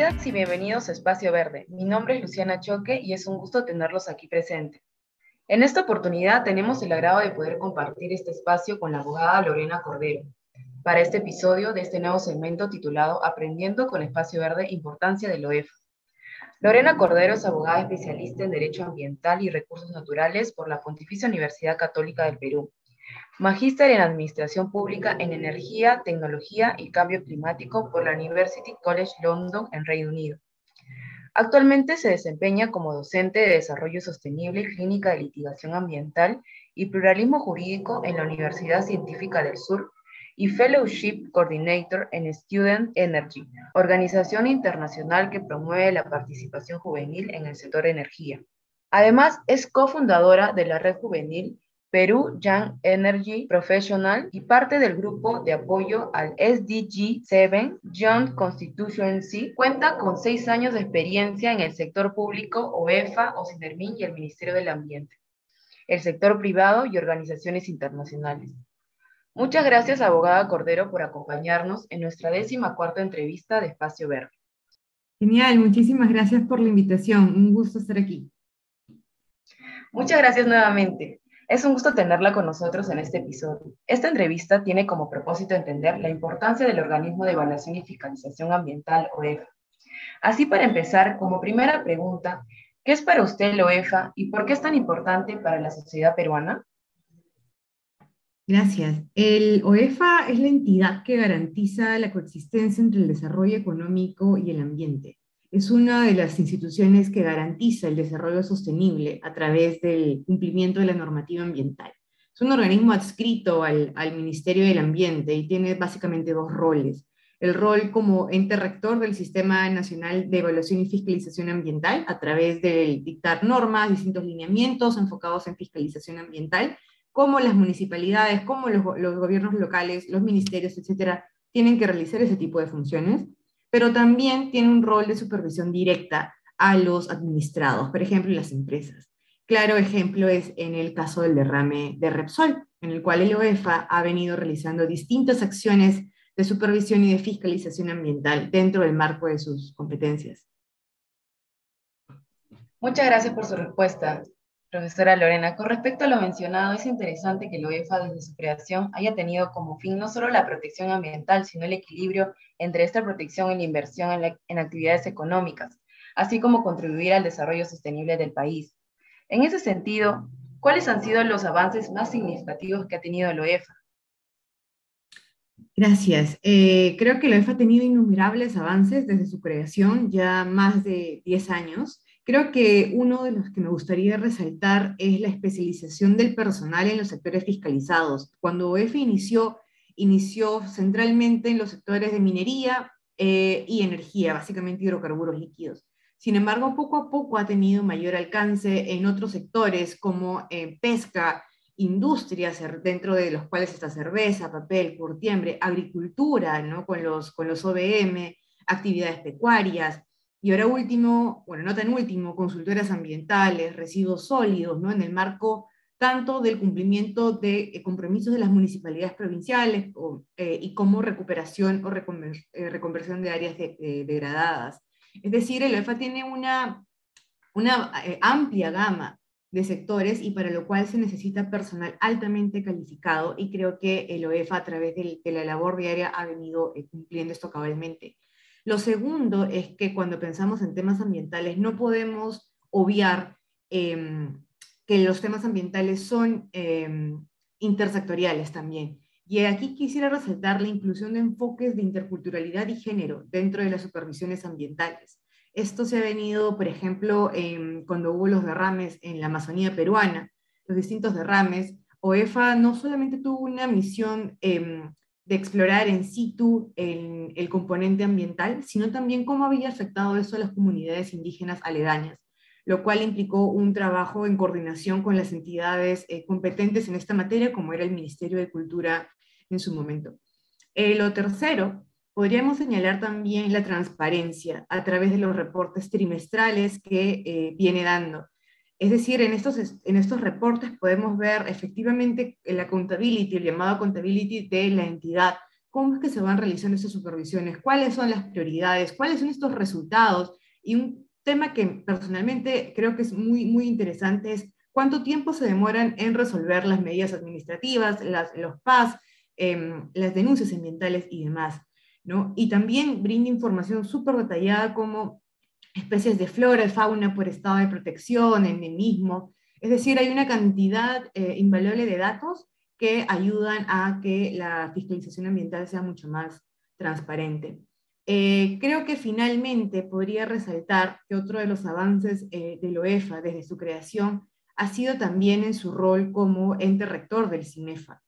Bienvenidas y bienvenidos a Espacio Verde. Mi nombre es Luciana Choque y es un gusto tenerlos aquí presentes. En esta oportunidad tenemos el agrado de poder compartir este espacio con la abogada Lorena Cordero para este episodio de este nuevo segmento titulado Aprendiendo con Espacio Verde, importancia del OEFA. Lorena Cordero es abogada especialista en Derecho Ambiental y Recursos Naturales por la Pontificia Universidad Católica del Perú Magíster en Administración Pública en Energía, Tecnología y Cambio Climático por la University College London en Reino Unido. Actualmente se desempeña como docente de Desarrollo Sostenible, Clínica de Litigación Ambiental y Pluralismo Jurídico en la Universidad Científica del Sur y Fellowship Coordinator en Student Energy, organización internacional que promueve la participación juvenil en el sector energía. Además, es cofundadora de la Red Juvenil Perú Young Energy Professional y parte del grupo de apoyo al SDG 7 Young Constituency. Cuenta con seis años de experiencia en el sector público, OEFA, OCINERMIN y el Ministerio del Ambiente, el sector privado y organizaciones internacionales. Muchas gracias, abogada Cordero, por acompañarnos en nuestra décima cuarta entrevista de Espacio Verde. Genial, muchísimas gracias por la invitación. Un gusto estar aquí. Muchas gracias nuevamente. Es un gusto tenerla con nosotros en este episodio. Esta entrevista tiene como propósito entender la importancia del organismo de evaluación y fiscalización ambiental OEFA. Así para empezar, como primera pregunta, ¿qué es para usted el OEFA y por qué es tan importante para la sociedad peruana? Gracias. El OEFA es la entidad que garantiza la coexistencia entre el desarrollo económico y el ambiente es una de las instituciones que garantiza el desarrollo sostenible a través del cumplimiento de la normativa ambiental. Es un organismo adscrito al, Ministerio del Ambiente y tiene básicamente dos roles. El rol como ente rector del Sistema Nacional de Evaluación y Fiscalización Ambiental a través de dictar normas, distintos lineamientos enfocados en fiscalización ambiental, como las municipalidades, como los, los gobiernos locales, los ministerios, etcétera, tienen que realizar ese tipo de funciones pero también tiene un rol de supervisión directa a los administrados, por ejemplo, las empresas. Claro ejemplo es en el caso del derrame de Repsol, en el cual el OEFA ha venido realizando distintas acciones de supervisión y de fiscalización ambiental dentro del marco de sus competencias. Muchas gracias por su respuesta. Profesora Lorena, con respecto a lo mencionado, es interesante que la UEFA desde su creación haya tenido como fin no solo la protección ambiental, sino el equilibrio entre esta protección y la inversión en, actividades económicas, así como contribuir al desarrollo sostenible del país. En ese sentido, ¿cuáles han sido los avances más significativos que ha tenido la UEFA? Gracias. Eh, creo que la UEFA ha tenido innumerables avances desde su creación, ya más de 10 años. Creo que uno de los que me gustaría resaltar es la especialización del personal en los sectores fiscalizados. Cuando OEF inició, inició centralmente en los sectores de minería eh, y energía, básicamente hidrocarburos líquidos. Sin embargo, poco a poco ha tenido mayor alcance en otros sectores como eh, pesca, industrias, dentro de los cuales está cerveza, papel, curtiembre, agricultura, ¿no? con, los, con los OBM, actividades pecuarias, y ahora último, bueno, no tan último, consultoras ambientales, residuos sólidos, ¿no? En el marco tanto del cumplimiento de eh, compromisos de las municipalidades provinciales eh, y como recuperación o eh, reconversión de áreas degradadas. Es decir, el OEFA tiene una, una amplia gama de sectores y para lo cual se necesita personal altamente calificado y creo que el OEFA a través de la labor diaria ha venido cumpliendo esto cabalmente. Lo segundo es que cuando pensamos en temas ambientales no podemos obviar em, que los temas ambientales son em, intersectoriales también. Y aquí quisiera resaltar la inclusión de enfoques de interculturalidad y género dentro de las supervisiones ambientales. Esto se ha venido, por ejemplo, cuando hubo los derrames en la Amazonía peruana, los distintos derrames, OEFA no solamente tuvo una misión em, de explorar en situ el, componente ambiental, sino también cómo había afectado eso a las comunidades indígenas aledañas, lo cual implicó un trabajo en coordinación con las entidades eh, competentes en esta materia, como era el Ministerio de Cultura en su momento. Eh, lo tercero, podríamos señalar también la transparencia a través de los reportes trimestrales que eh, viene dando. Es decir, en estos, en estos reportes podemos ver efectivamente la accountability, el llamado accountability de la entidad, cómo es que se van realizando estas supervisiones, cuáles son las prioridades, cuáles son estos resultados. Y un tema que personalmente creo que es muy, muy interesante es cuánto tiempo se demoran en resolver las medidas administrativas, las, los PAS, em, las denuncias ambientales y demás. ¿no? Y también brinda información súper detallada como especies de flora, fauna por estado de protección, endemismo. Es decir, hay una cantidad eh, invaluable de datos que ayudan a que la fiscalización ambiental sea mucho más transparente. Eh, creo que finalmente podría resaltar que otro de los avances eh, de OEFA desde su creación ha sido también en su rol como ente rector del CINEFA.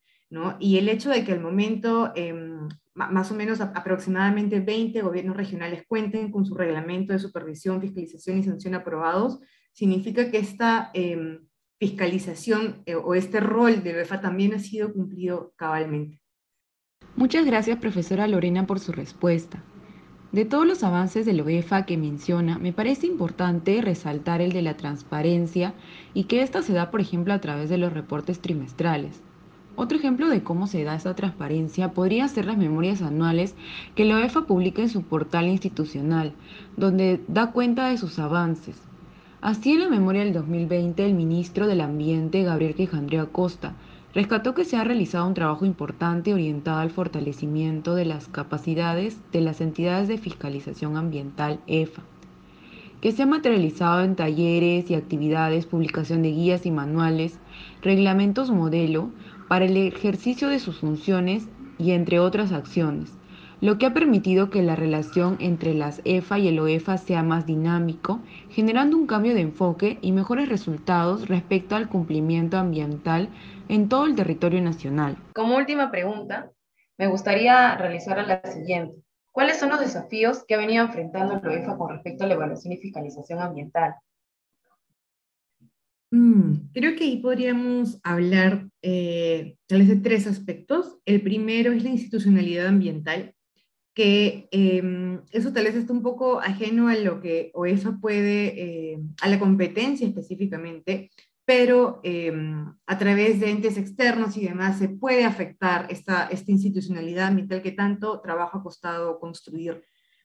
Y el hecho de que al momento em, más o menos aproximadamente 20 gobiernos regionales cuenten con su reglamento de supervisión, fiscalización y sanción aprobados, significa que esta em, fiscalización eh, o este rol de BEFA también ha sido cumplido cabalmente. Muchas gracias, profesora Lorena, por su respuesta. De todos los avances de la OEFA que menciona, me parece importante resaltar el de la transparencia y que ésta se da, por ejemplo, a través de los reportes trimestrales. Otro ejemplo de cómo se da esta transparencia podría ser las memorias anuales que la OEFA publica en su portal institucional, donde da cuenta de sus avances. Así en la memoria del 2020, el ministro del Ambiente, Gabriel Quijandría Costa, rescató que se ha realizado un trabajo importante orientado al fortalecimiento de las capacidades de las entidades de fiscalización ambiental EFA, que se ha materializado en talleres y actividades, publicación de guías y manuales, reglamentos modelo, para el ejercicio de sus funciones y entre otras acciones, lo que ha permitido que la relación entre las EFA y el OEFA sea más dinámico, generando un cambio de enfoque y mejores resultados respecto al cumplimiento ambiental en todo el territorio nacional. Como última pregunta, me gustaría realizar la siguiente. ¿Cuáles son los desafíos que ha venido enfrentando el OEFA con respecto a la evaluación y fiscalización ambiental? Mm, creo que ahí podríamos hablar eh, tal vez de tres aspectos. El primero es la institucionalidad ambiental, que em, eso tal vez está un poco ajeno a lo que OEFA puede, eh, a la competencia específicamente, pero em, a través de entes externos y demás se puede afectar esta, esta institucionalidad ambiental que tanto trabajo ha costado construir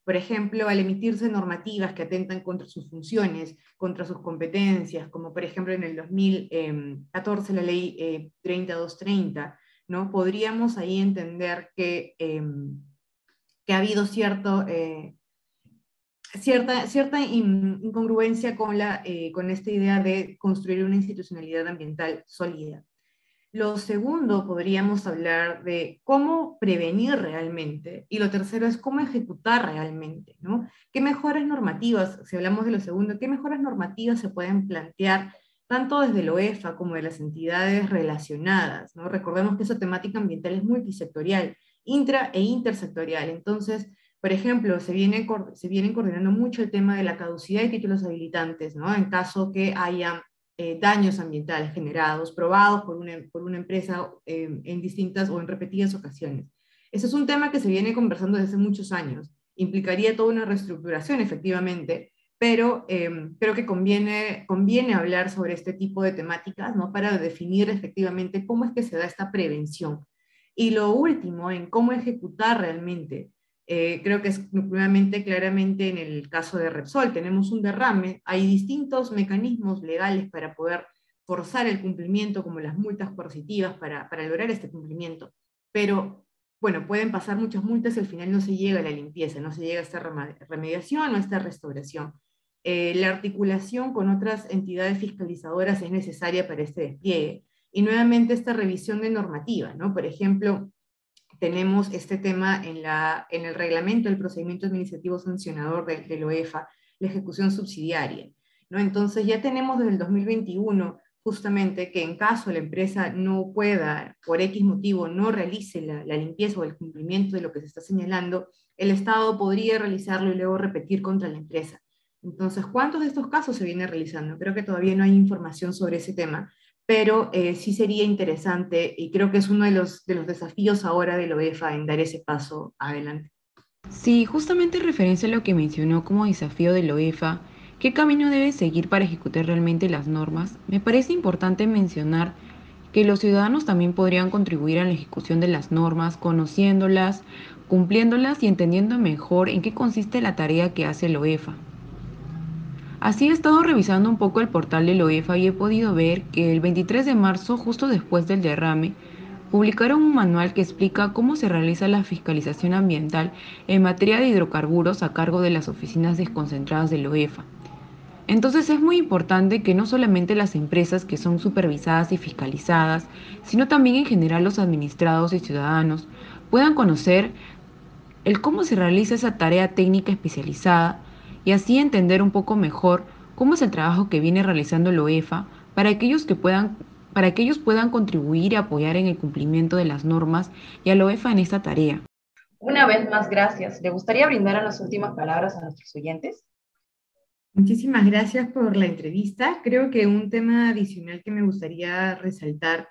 por ejemplo, al emitirse normativas que atentan contra sus funciones, contra sus competencias, como por ejemplo en el 2014 la ley 3230, eh, ¿no? podríamos ahí entender que, em, que ha habido cierto, eh, cierta, cierta incongruencia con, la, eh, con esta idea de construir una institucionalidad ambiental sólida. Lo segundo, podríamos hablar de cómo prevenir realmente. Y lo tercero es cómo ejecutar realmente, ¿no? ¿Qué mejoras normativas, si hablamos de lo segundo, qué mejoras normativas se pueden plantear tanto desde la OEFA como de las entidades relacionadas, ¿no? Recordemos que esa temática ambiental es multisectorial, intra e intersectorial. Entonces, por ejemplo, se viene, se viene coordinando mucho el tema de la caducidad de títulos habilitantes, ¿no? En caso que haya eh, daños ambientales generados, probados por una, por una empresa eh, en distintas o en repetidas ocasiones. Ese es un tema que se viene conversando desde hace muchos años. Implicaría toda una reestructuración, efectivamente, pero eh, creo que conviene, conviene hablar sobre este tipo de temáticas ¿no? para definir efectivamente cómo es que se da esta prevención. Y lo último, en cómo ejecutar realmente eh, creo que es nuevamente claramente en el caso de Repsol, tenemos un derrame, hay distintos mecanismos legales para poder forzar el cumplimiento, como las multas coercitivas, para, para lograr este cumplimiento, pero bueno, pueden pasar muchas multas y al final no se llega a la limpieza, no se llega a esta remediación o a esta restauración. Eh, la articulación con otras entidades fiscalizadoras es necesaria para este despliegue. Y nuevamente esta revisión de normativa, ¿no? Por ejemplo, tenemos este tema en, la, en el reglamento del procedimiento administrativo sancionador del de OEFA, la ejecución subsidiaria. ¿no? Entonces ya tenemos desde el 2021 justamente que en caso la empresa no pueda, por X motivo, no realice la, la, limpieza o el cumplimiento de lo que se está señalando, el Estado podría realizarlo y luego repetir contra la empresa. Entonces, ¿cuántos de estos casos se viene realizando? Creo que todavía no hay información sobre ese tema, pero eh, sí sería interesante y creo que es uno de los, de los desafíos ahora de la OEFA en dar ese paso adelante. Sí, justamente en referencia a lo que mencionó como desafío de la OEFA, ¿qué camino debe seguir para ejecutar realmente las normas? Me parece importante mencionar que los ciudadanos también podrían contribuir a la ejecución de las normas, conociéndolas, cumpliéndolas y entendiendo mejor en qué consiste la tarea que hace el OEFA. Así he estado revisando un poco el portal del OEFA y he podido ver que el 23 de marzo, justo después del derrame, publicaron un manual que explica cómo se realiza la fiscalización ambiental en materia de hidrocarburos a cargo de las oficinas desconcentradas del OEFA. Entonces es muy importante que no solamente las empresas que son supervisadas y fiscalizadas, sino también en general los administrados y ciudadanos puedan conocer el cómo se realiza esa tarea técnica especializada y así entender un poco mejor cómo es el trabajo que viene realizando el OEFA para aquellos que puedan para que ellos puedan contribuir y apoyar en el cumplimiento de las normas y al OEFA en esta tarea. Una vez más, gracias. ¿Le gustaría brindar las últimas palabras a nuestros oyentes? Muchísimas gracias por la entrevista. Creo que un tema adicional que me gustaría resaltar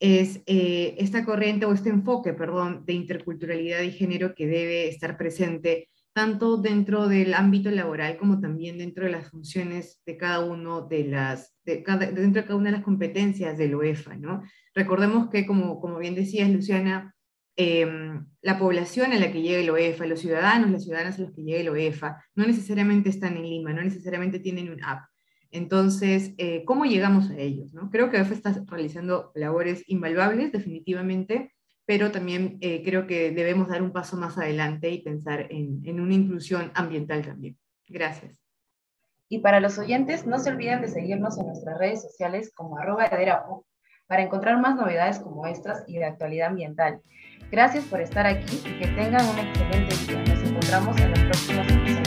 es eh, esta corriente o este enfoque, perdón, de interculturalidad y género que debe estar presente tanto dentro del ámbito laboral como también dentro de las funciones de cada uno de las, de cada, dentro de cada una de las competencias del OEFA, ¿no? Recordemos que, como, como bien decías, Luciana, em, la población a la que llega el OEFA, los ciudadanos, las ciudadanas a los que llega el OEFA, no necesariamente están en Lima, no necesariamente tienen un app. Entonces, eh, ¿cómo llegamos a ellos? ¿no? Creo que OEFA está realizando labores invaluables, definitivamente, pero también eh, creo que debemos dar un paso más adelante y pensar en, en una inclusión ambiental también. Gracias. Y para los oyentes, no se olviden de seguirnos en nuestras redes sociales como arroba para encontrar más novedades como estas y de actualidad ambiental. Gracias por estar aquí y que tengan un excelente día. Nos encontramos en los próximos episodios.